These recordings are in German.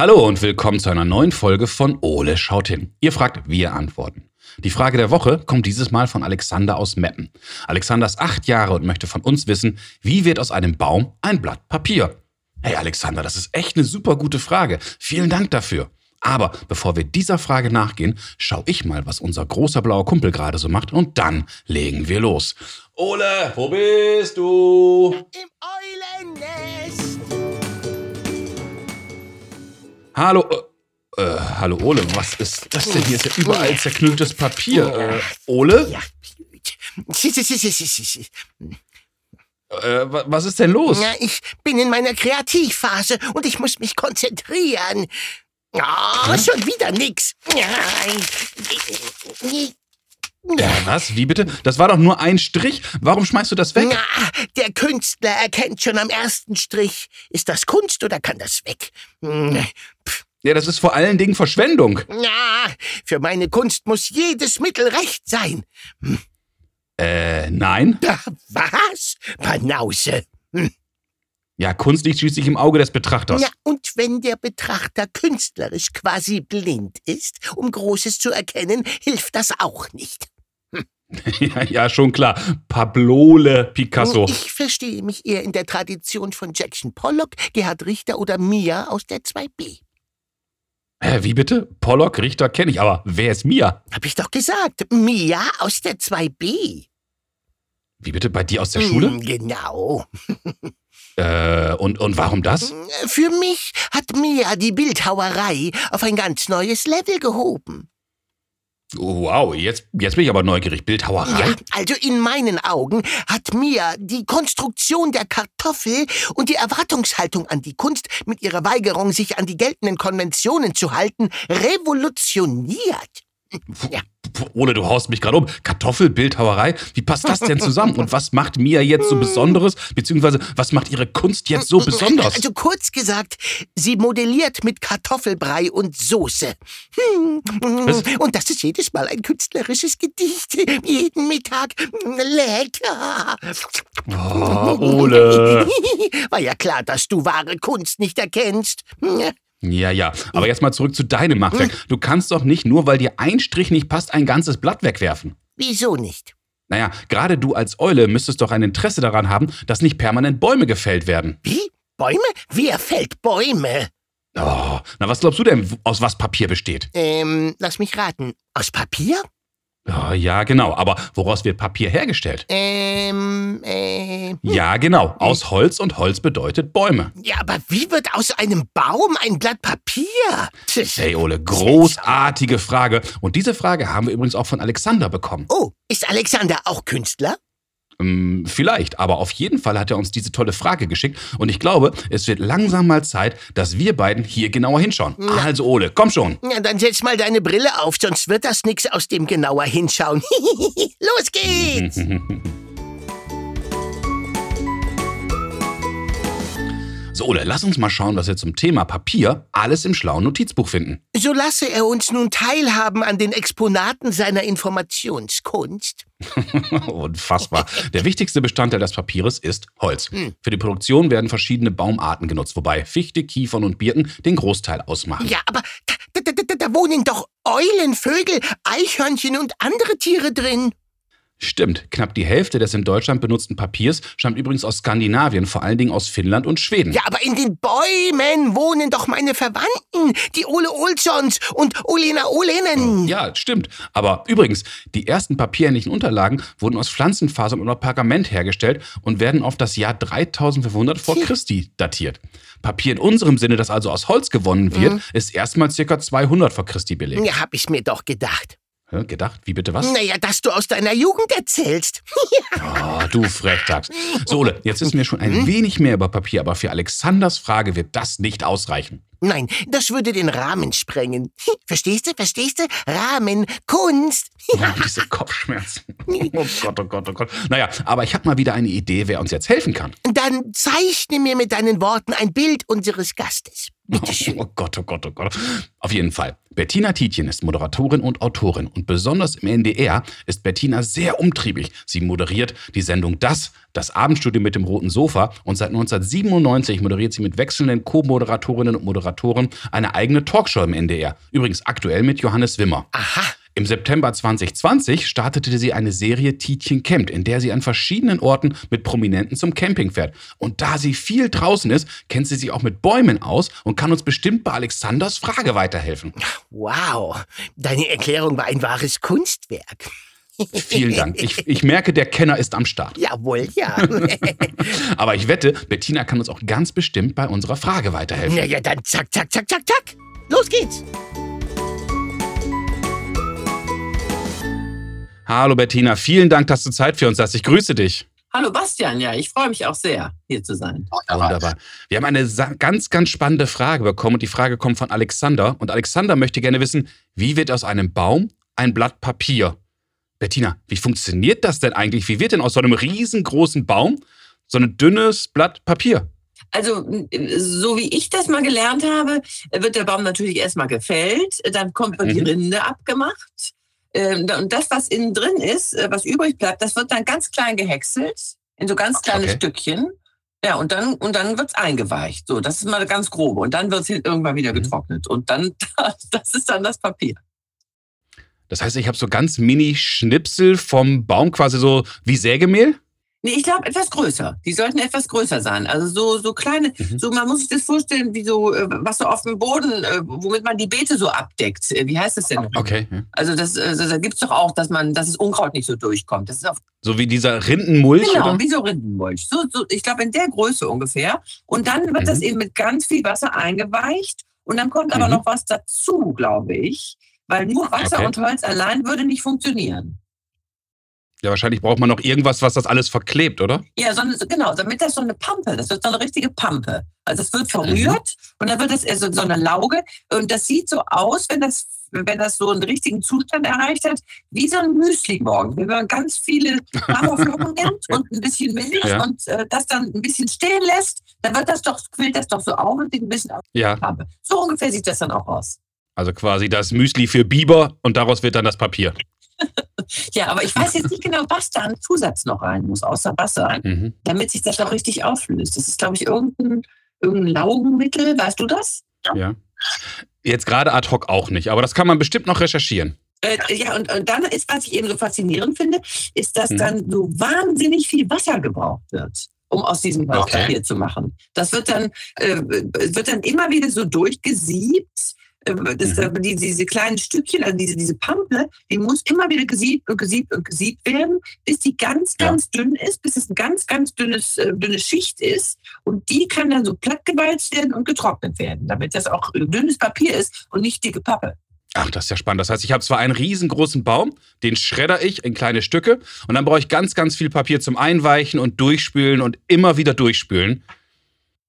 Hallo und willkommen zu einer neuen Folge von Ole schaut hin. Ihr fragt, wir antworten. Die Frage der Woche kommt dieses Mal von Alexander aus Meppen. Alexander ist acht Jahre und möchte von uns wissen, wie wird aus einem Baum ein Blatt Papier? Hey Alexander, das ist echt eine super gute Frage. Vielen Dank dafür. Aber bevor wir dieser Frage nachgehen, schau ich mal, was unser großer blauer Kumpel gerade so macht und dann legen wir los. Ole, wo bist du? Im Eulennest. Hallo, äh, äh, hallo Ole, was ist das denn? Hier ist ja überall zerknülltes Papier. Äh, Ole? Ja. Äh, wa- was ist denn los? Ja, ich bin in meiner Kreativphase und ich muss mich konzentrieren. Oh, schon wieder nix. Ja, was? Wie bitte? Das war doch nur ein Strich. Warum schmeißt du das weg? Na, der Künstler erkennt schon am ersten Strich. Ist das Kunst oder kann das weg? Hm, Ja, das ist vor allen Dingen Verschwendung. Na, für meine Kunst muss jedes Mittel recht sein. Äh, nein. Da, was? Banause. Ja, Kunst liegt schließlich im Auge des Betrachters. Ja, und wenn der Betrachter künstlerisch quasi blind ist, um Großes zu erkennen, hilft das auch nicht. Ja, ja, schon klar. Pablole Picasso. Ich verstehe mich eher in der Tradition von Jackson Pollock, Gerhard Richter oder Mia aus der 2b. Hä, wie bitte? Pollock, Richter kenne ich, aber wer ist Mia? Hab ich doch gesagt. Mia aus der 2b. Wie bitte? Bei dir aus der Schule? Hm, Genau. Äh, und, und warum das? Für mich hat Mia die Bildhauerei auf ein ganz neues Level gehoben. Wow, jetzt, jetzt bin ich aber neugierig. Bildhauerei? Ja, also in meinen Augen hat Mia die Konstruktion der Kartoffel und die Erwartungshaltung an die Kunst mit ihrer Weigerung, sich an die geltenden Konventionen zu halten, revolutioniert. Ja. Ole, du haust mich gerade um. Kartoffelbildhauerei? Wie passt das denn zusammen? Und was macht Mia jetzt so Besonderes? Beziehungsweise, was macht ihre Kunst jetzt so besonders? Also kurz gesagt, sie modelliert mit Kartoffelbrei und Soße. Hm, Was? Und das ist jedes Mal ein künstlerisches Gedicht. Jeden Mittag. Lecker. Oh, Ole. War ja klar, dass du wahre Kunst nicht erkennst. Ja, ja. Aber jetzt mal zurück zu deinem Machwerk. Du kannst doch nicht, nur weil dir ein Strich nicht passt, ein ganzes Blatt wegwerfen. Wieso nicht? Naja, gerade du als Eule müsstest doch ein Interesse daran haben, dass nicht permanent Bäume gefällt werden. Wie? Bäume? Wer fällt Bäume? Oh, na, was glaubst du denn, aus was Papier besteht? Ähm, lass mich raten. Aus Papier? Oh, ja, genau. Aber woraus wird Papier hergestellt? Ähm, äh. Ja, genau. Aus Holz und Holz bedeutet Bäume. Ja, aber wie wird aus einem Baum ein Blatt Papier? Hey, Ole, großartige Frage. Und diese Frage haben wir übrigens auch von Alexander bekommen. Oh, ist Alexander auch Künstler? Ähm, vielleicht, aber auf jeden Fall hat er uns diese tolle Frage geschickt. Und ich glaube, es wird langsam mal Zeit, dass wir beiden hier genauer hinschauen. Also, Ole, komm schon. Ja, dann setz mal deine Brille auf, sonst wird das nix aus dem genauer hinschauen. Los geht's! So, Ole, lass uns mal schauen, was wir zum Thema Papier alles im schlauen Notizbuch finden. So lasse er uns nun teilhaben an den Exponaten seiner Informationskunst. Unfassbar. Der wichtigste Bestandteil des Papieres ist Holz. Für die Produktion werden verschiedene Baumarten genutzt, wobei Fichte, Kiefern und Birken den Großteil ausmachen. Ja, aber da, da, da, da wohnen doch Eulen, Vögel, Eichhörnchen und andere Tiere drin. Stimmt, knapp die Hälfte des in Deutschland benutzten Papiers stammt übrigens aus Skandinavien, vor allen Dingen aus Finnland und Schweden. Ja, aber in den Bäumen wohnen doch meine Verwandten, die Ole Olsons und Olena Olenen. Ja, stimmt. Aber übrigens, die ersten papierähnlichen Unterlagen wurden aus Pflanzenfasern oder Pergament hergestellt und werden auf das Jahr 3500 vor Christi datiert. Papier in unserem Sinne, das also aus Holz gewonnen wird, ist erstmal circa 200 vor Christi belegt. Ja, hab ich mir doch gedacht. Gedacht? Wie bitte was? Naja, dass du aus deiner Jugend erzählst. Oh, du Frechdachs. So, Ole, jetzt wissen wir schon ein wenig mehr über Papier, aber für Alexanders Frage wird das nicht ausreichen. Nein, das würde den Rahmen sprengen. Verstehst du? Verstehst du? Rahmen, Kunst. Oh, diese Kopfschmerzen. Oh Gott, oh Gott, oh Gott. Naja, aber ich habe mal wieder eine Idee, wer uns jetzt helfen kann. Dann zeichne mir mit deinen Worten ein Bild unseres Gastes. Bitteschön. Oh Gott, oh Gott, oh Gott. Auf jeden Fall. Bettina Tietjen ist Moderatorin und Autorin und besonders im NDR ist Bettina sehr umtriebig. Sie moderiert die Sendung Das, das Abendstudio mit dem roten Sofa und seit 1997 moderiert sie mit wechselnden Co-Moderatorinnen und Moderatoren eine eigene Talkshow im NDR. Übrigens aktuell mit Johannes Wimmer. Aha. Im September 2020 startete sie eine Serie Tietjen campt, in der sie an verschiedenen Orten mit Prominenten zum Camping fährt. Und da sie viel draußen ist, kennt sie sich auch mit Bäumen aus und kann uns bestimmt bei Alexanders Frage weiterhelfen. Wow. Deine Erklärung war ein wahres Kunstwerk. Vielen Dank. Ich, ich merke, der Kenner ist am Start. Jawohl, ja. Aber ich wette, Bettina kann uns auch ganz bestimmt bei unserer Frage weiterhelfen. Na ja, dann zack, zack, zack, zack, zack. Los geht's. Hallo Bettina, vielen Dank, dass du Zeit für uns hast. Ich grüße dich. Hallo Bastian, ja, ich freue mich auch sehr, hier zu sein. Wunderbar. Wir haben eine ganz, ganz spannende Frage bekommen und die Frage kommt von Alexander. Und Alexander möchte gerne wissen, wie wird aus einem Baum ein Blatt Papier? Bettina, wie funktioniert das denn eigentlich? Wie wird denn aus so einem riesengroßen Baum so ein dünnes Blatt Papier? Also, so wie ich das mal gelernt habe, wird der Baum natürlich erstmal gefällt, dann kommt die Mhm. Rinde abgemacht. Ähm, Und das, was innen drin ist, äh, was übrig bleibt, das wird dann ganz klein gehäckselt, in so ganz kleine Okay. Stückchen. Ja, und dann, und dann wird's eingeweicht. So, das ist mal ganz grobe. Und dann wird's irgendwann wieder Mhm. getrocknet. Und dann, das ist dann das Papier. Das heißt, ich habe so ganz mini Schnipsel vom Baum, quasi so wie Sägemehl? Nee, ich glaube etwas größer. Die sollten etwas größer sein. Also so, so kleine, Mhm. so man muss sich das vorstellen, wie so, äh, was so auf dem Boden, äh, womit man die Beete so abdeckt. Äh, Wie heißt das denn? Okay. Also das, also da gibt's doch auch, dass man, dass das Unkraut nicht so durchkommt. Das ist auf, So wie dieser Rindenmulch, genau, oder? wie so Rindenmulch. So, so, ich glaube in der Größe ungefähr. Und dann wird das Mhm. eben mit ganz viel Wasser eingeweicht. Und dann kommt aber Mhm. noch was dazu, glaube ich. Weil nur Wasser Okay. und Holz allein würde nicht funktionieren. Ja, wahrscheinlich braucht man noch irgendwas, was das alles verklebt, oder? Ja, so eine, genau, damit das so eine Pampe, das wird so eine richtige Pampe. Also es wird verrührt und dann wird das also so eine Lauge und das sieht so aus, wenn das, wenn das so einen richtigen Zustand erreicht hat, wie so ein Müsli morgen. Wenn man ganz viele Haferflocken nimmt und ein bisschen Milch Ja. und äh, das dann ein bisschen stehen lässt, dann wird das doch, quillt das doch so auf und sieht ein bisschen wie Ja. eine Pampe. So ungefähr sieht das dann auch aus. Also quasi das Müsli für Biber und daraus wird dann das Papier. Ja, aber ich weiß jetzt nicht genau, was da an Zusatz noch rein muss, außer Wasser. Mhm. damit sich das auch richtig auflöst. Das ist, glaube ich, irgendein, irgendein Laugenmittel. Weißt du das? Ja. Jetzt gerade ad hoc auch nicht, aber das kann man bestimmt noch recherchieren. Äh, ja, und, und dann ist, was ich eben so faszinierend finde, ist, dass Mhm. dann so wahnsinnig viel Wasser gebraucht wird, um aus diesem Okay. Papier zu machen. Das wird dann, äh, wird dann immer wieder so durchgesiebt. Äh, Das, Mhm. die, diese kleinen Stückchen, also diese, diese Pampe, die muss immer wieder gesiebt und gesiebt und gesiebt werden, bis die ganz, Ja. ganz dünn ist, bis es ein ganz, ganz dünnes, äh, dünne Schicht ist. Und die kann dann so plattgewalzt werden und getrocknet werden, damit das auch äh, dünnes Papier ist und nicht dicke Pappe. Ach, das ist ja spannend. Das heißt, ich habe zwar einen riesengroßen Baum, den schredder ich in kleine Stücke und dann brauche ich ganz, ganz viel Papier zum Einweichen und Durchspülen und immer wieder durchspülen.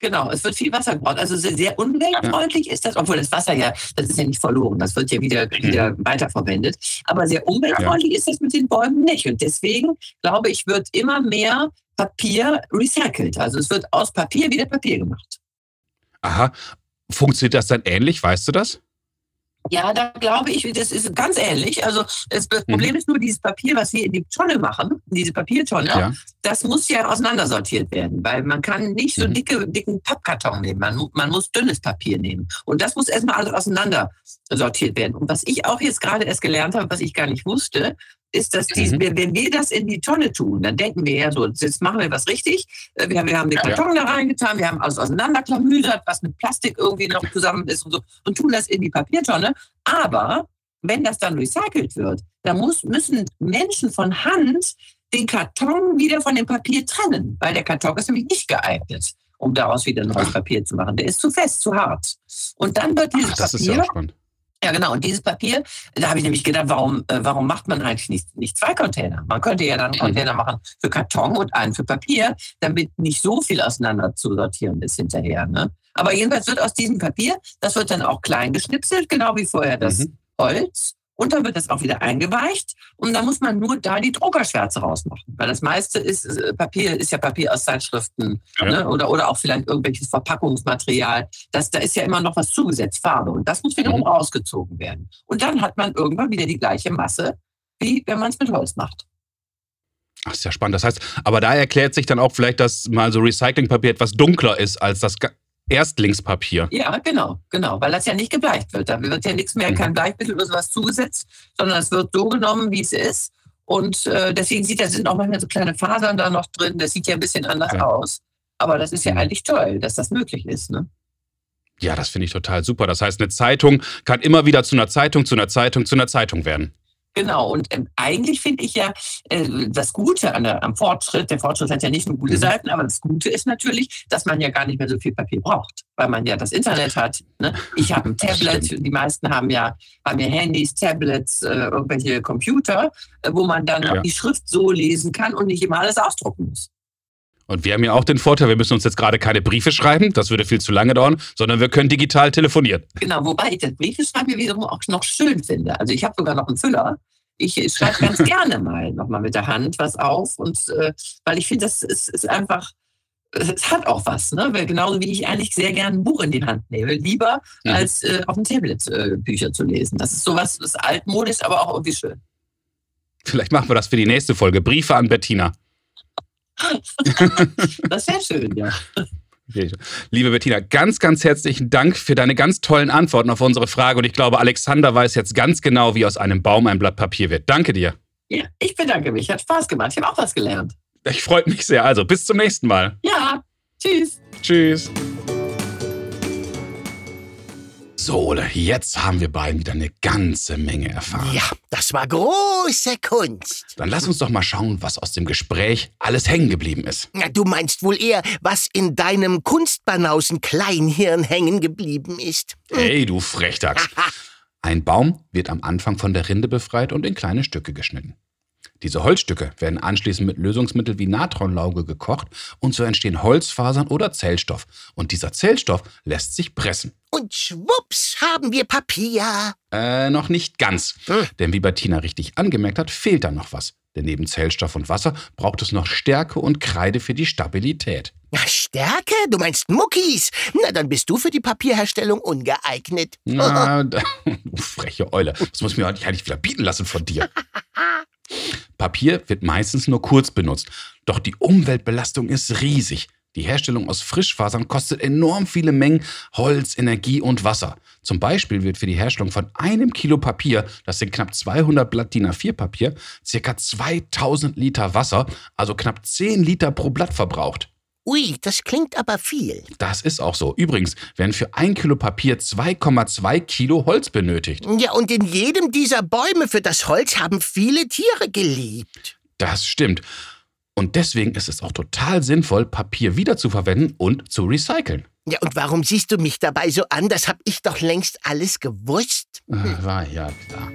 Genau, es wird viel Wasser gebraucht. Also sehr, umweltfreundlich ist das, obwohl das Wasser ja, das ist ja nicht verloren, das wird ja wieder, wieder weiterverwendet. Aber sehr umweltfreundlich ist das mit den Bäumen nicht. Und deswegen, glaube ich, wird immer mehr Papier recycelt. Also es wird aus Papier wieder Papier gemacht. Aha. Funktioniert das dann ähnlich? Weißt du das? Ja, da glaube ich, das ist ganz ähnlich. Also das Mhm. Problem ist nur dieses Papier, was wir in die Tonne machen, diese Papiertonne, Ja. das muss ja auseinandersortiert werden, weil man kann nicht so Mhm. dicke, dicken Pappkarton nehmen. Man, man muss dünnes Papier nehmen. Und das muss erstmal alles auseinandersortiert werden. Und was ich auch jetzt gerade erst gelernt habe, was ich gar nicht wusste, ist, dass dies, Mhm. wenn wir das in die Tonne tun, dann denken wir ja so, jetzt machen wir was richtig. Äh, Wir, wir haben den Karton da reingetan, wir haben alles auseinanderklamüsert, was mit Plastik irgendwie noch zusammen ist und so, und tun das in die Papiertonne. Aber wenn das dann recycelt wird, dann muss, müssen Menschen von Hand den Karton wieder von dem Papier trennen, weil der Karton ist nämlich nicht geeignet, um daraus wieder neues. Papier zu machen. Der ist zu fest, zu hart. Und dann wird dieses Ach, das ist ja Papier auch spannend. Ja, genau. Und dieses Papier, da habe ich nämlich gedacht, warum, äh, warum macht man eigentlich nicht, nicht zwei Container? Man könnte ja dann einen Container machen für Karton und einen für Papier, damit nicht so viel auseinander zu sortieren ist hinterher. Ne? Aber jedenfalls wird aus diesem Papier, das wird dann auch klein geschnipselt, genau wie vorher das Mhm. Holz. Und dann wird das auch wieder eingeweicht und dann muss man nur da die Druckerschwärze rausmachen, weil das meiste ist äh, Papier, ist ja Papier aus Zeitschriften Ja. ne? oder, oder auch vielleicht irgendwelches Verpackungsmaterial. Das, da ist ja immer noch was zugesetzt, Farbe und das muss wiederum Mhm. rausgezogen werden. Und dann hat man irgendwann wieder die gleiche Masse, wie wenn man es mit Holz macht. Ach, ist ja spannend. Das heißt, aber da erklärt sich dann auch vielleicht, dass mal so Recyclingpapier etwas dunkler ist als das Erstlingspapier. Ja, genau, genau, weil das ja nicht gebleicht wird. Da wird ja nichts mehr, Mhm. kein Bleichmittel oder sowas zugesetzt, sondern es wird so genommen, wie es ist. Und äh, deswegen sieht, da sind auch manchmal so kleine Fasern da noch drin. Das sieht ja ein bisschen anders Ja. aus. Aber das ist ja Mhm. eigentlich toll, dass das möglich ist. Ne? Ja, das finde ich total super. Das heißt, eine Zeitung kann immer wieder zu einer Zeitung, zu einer Zeitung, zu einer Zeitung werden. Genau, und ähm, eigentlich finde ich ja äh, das Gute an der, am Fortschritt, der Fortschritt hat ja nicht nur gute Mhm. Seiten, aber das Gute ist natürlich, dass man ja gar nicht mehr so viel Papier braucht, weil man ja das Internet hat. Ne? Ich habe ein Tablet, die meisten haben ja, haben ja Handys, Tablets, äh, irgendwelche Computer, äh, wo man dann Ja. auch die Schrift so lesen kann und nicht immer alles ausdrucken muss. Und wir haben ja auch den Vorteil, wir müssen uns jetzt gerade keine Briefe schreiben, das würde viel zu lange dauern, sondern wir können digital telefonieren. Genau, wobei ich das Briefeschreiben wiederum auch noch schön finde. Also ich habe sogar noch einen Füller. Ich schreibe ganz gerne mal nochmal mit der Hand was auf. Und äh, weil ich finde, das ist, ist einfach, es hat auch was, ne? Weil genauso wie ich eigentlich sehr gerne ein Buch in die Hand nehme, lieber Mhm. als äh, auf dem Tablet äh, Bücher zu lesen. Das ist sowas, das ist altmodisch, aber auch irgendwie schön. Vielleicht machen wir das für die nächste Folge. Briefe an Bettina. Das wäre schön, ja. Liebe Bettina, ganz, ganz herzlichen Dank für deine ganz tollen Antworten auf unsere Frage. Und ich glaube, Alexander weiß jetzt ganz genau, wie aus einem Baum ein Blatt Papier wird. Danke dir. ja. Ich bedanke mich, hat Spaß gemacht. Ich habe auch was gelernt. Ich freue mich sehr. Also, bis zum nächsten Mal. Ja, tschüss. Tschüss. So, Ole, jetzt haben wir beiden wieder eine ganze Menge erfahren. Ja, das war große Kunst. Dann lass uns doch mal schauen, was aus dem Gespräch alles hängen geblieben ist. Na, Du meinst wohl eher, was in deinem Kunstbanausen Kleinhirn hängen geblieben ist. Hey, du Frechdachs. Ein Baum wird am Anfang von der Rinde befreit und in kleine Stücke geschnitten. Diese Holzstücke werden anschließend mit Lösungsmittel wie Natronlauge gekocht und so entstehen Holzfasern oder Zellstoff. Und dieser Zellstoff lässt sich pressen. Und schwupps haben wir Papier. Äh, noch nicht ganz. Hm. Denn wie Bettina richtig angemerkt hat, fehlt da noch was. Denn neben Zellstoff und Wasser braucht es noch Stärke und Kreide für die Stabilität. Na, Stärke? Du meinst Muckis? Na, dann bist du für die Papierherstellung ungeeignet. Na, du freche Eule. Das muss ich mir heute eigentlich wieder bieten lassen von dir. Papier wird meistens nur kurz benutzt. Doch die Umweltbelastung ist riesig. Die Herstellung aus Frischfasern kostet enorm viele Mengen Holz, Energie und Wasser. Zum Beispiel wird für die Herstellung von einem Kilo Papier, das sind knapp 200 Blatt DIN A4 Papier, circa 2000 Liter Wasser, also knapp 10 Liter pro Blatt verbraucht. Ui, das klingt aber viel. Das ist auch so. Übrigens werden für ein Kilo Papier 2,2 Kilo Holz benötigt. Ja, und in jedem dieser Bäume für das Holz haben viele Tiere gelebt. Das stimmt. Und deswegen ist es auch total sinnvoll, Papier wiederzuverwenden und zu recyceln. Ja, und warum siehst du mich dabei so an? Das hab ich doch längst alles gewusst. Äh, War ja klar.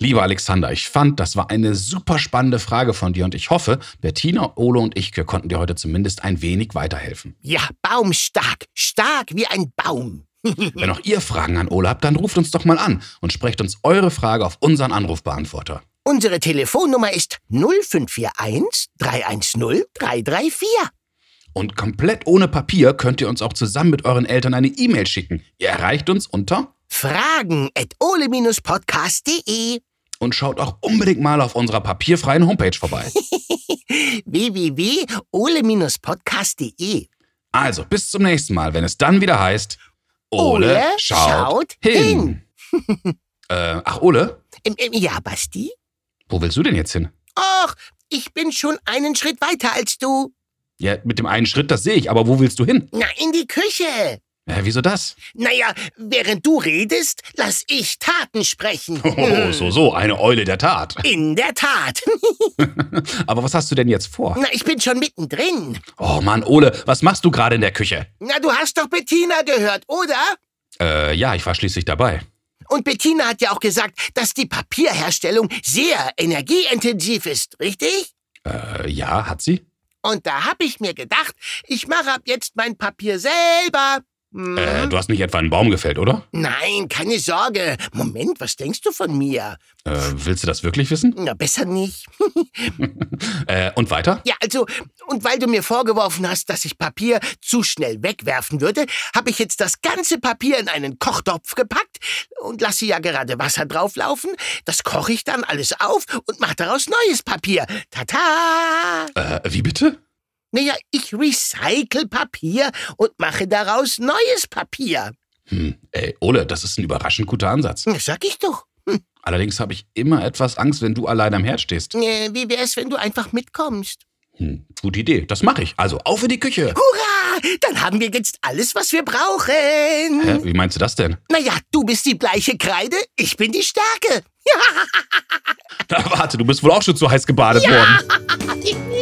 Lieber Alexander, ich fand, das war eine super spannende Frage von dir und ich hoffe, Bettina, Ole und ich, konnten dir heute zumindest ein wenig weiterhelfen. Ja, baumstark, stark wie ein Baum. Wenn auch ihr Fragen an Ole habt, dann ruft uns doch mal an und sprecht uns eure Frage auf unseren Anrufbeantworter. Unsere Telefonnummer ist 0541 310 334. Und komplett ohne Papier könnt ihr uns auch zusammen mit euren Eltern eine E-Mail schicken. Ihr erreicht uns unter Fragen at ole-podcast.de und schaut auch unbedingt mal auf unserer papierfreien Homepage vorbei. www.ole-podcast.de Also, bis zum nächsten Mal, wenn es dann wieder heißt, Ole, Ole schaut, schaut hin. äh, ach, Ole, Ähm, ähm, ja, Basti? wo willst du denn jetzt hin? Och, ich bin schon einen Schritt weiter als du. Ja, mit dem einen Schritt, das sehe ich, aber wo willst du hin? Na, in die Küche. Äh, wieso das? Naja, während du redest, lass ich Taten sprechen. Oh, so, so, eine Eule der Tat. In der Tat. aber was hast du denn jetzt vor? Na, ich bin schon mittendrin. Oh Mann, Ole, was machst du gerade in der Küche? Na, du hast doch Bettina gehört, oder? Äh, ja, ich war schließlich dabei. Und Bettina hat ja auch gesagt, dass die Papierherstellung sehr energieintensiv ist, richtig? Äh, ja, hat sie? Und da hab ich mir gedacht, ich mache ab jetzt mein Papier selber. Hm. Äh, du hast nicht etwa einen Baum gefällt, oder? Nein, keine Sorge. Moment, was denkst du von mir? Äh, willst du das wirklich wissen? Na, besser nicht. Äh, und weiter? Ja, also, und weil du mir vorgeworfen hast, dass ich Papier zu schnell wegwerfen würde, habe ich jetzt das ganze Papier in einen Kochtopf gepackt und lasse ja gerade Wasser drauflaufen. Das koche ich dann alles auf und mache daraus neues Papier. Tata! Äh, wie bitte? Naja, ich recycle Papier und mache daraus neues Papier. Hm, ey, Ole, das ist ein überraschend guter Ansatz. Na, Sag ich doch. Allerdings habe ich immer etwas Angst, wenn du allein am Herd stehst. Äh, wie wär's, wenn du einfach mitkommst? Hm, gute Idee, das mache ich. Also, auf in die Küche. Hurra! Dann haben wir jetzt alles, was wir brauchen. Hä, wie meinst du das denn? Naja, du bist die bleiche Kreide, ich bin die Stärke. Na, warte, du bist wohl auch schon zu heiß gebadet worden.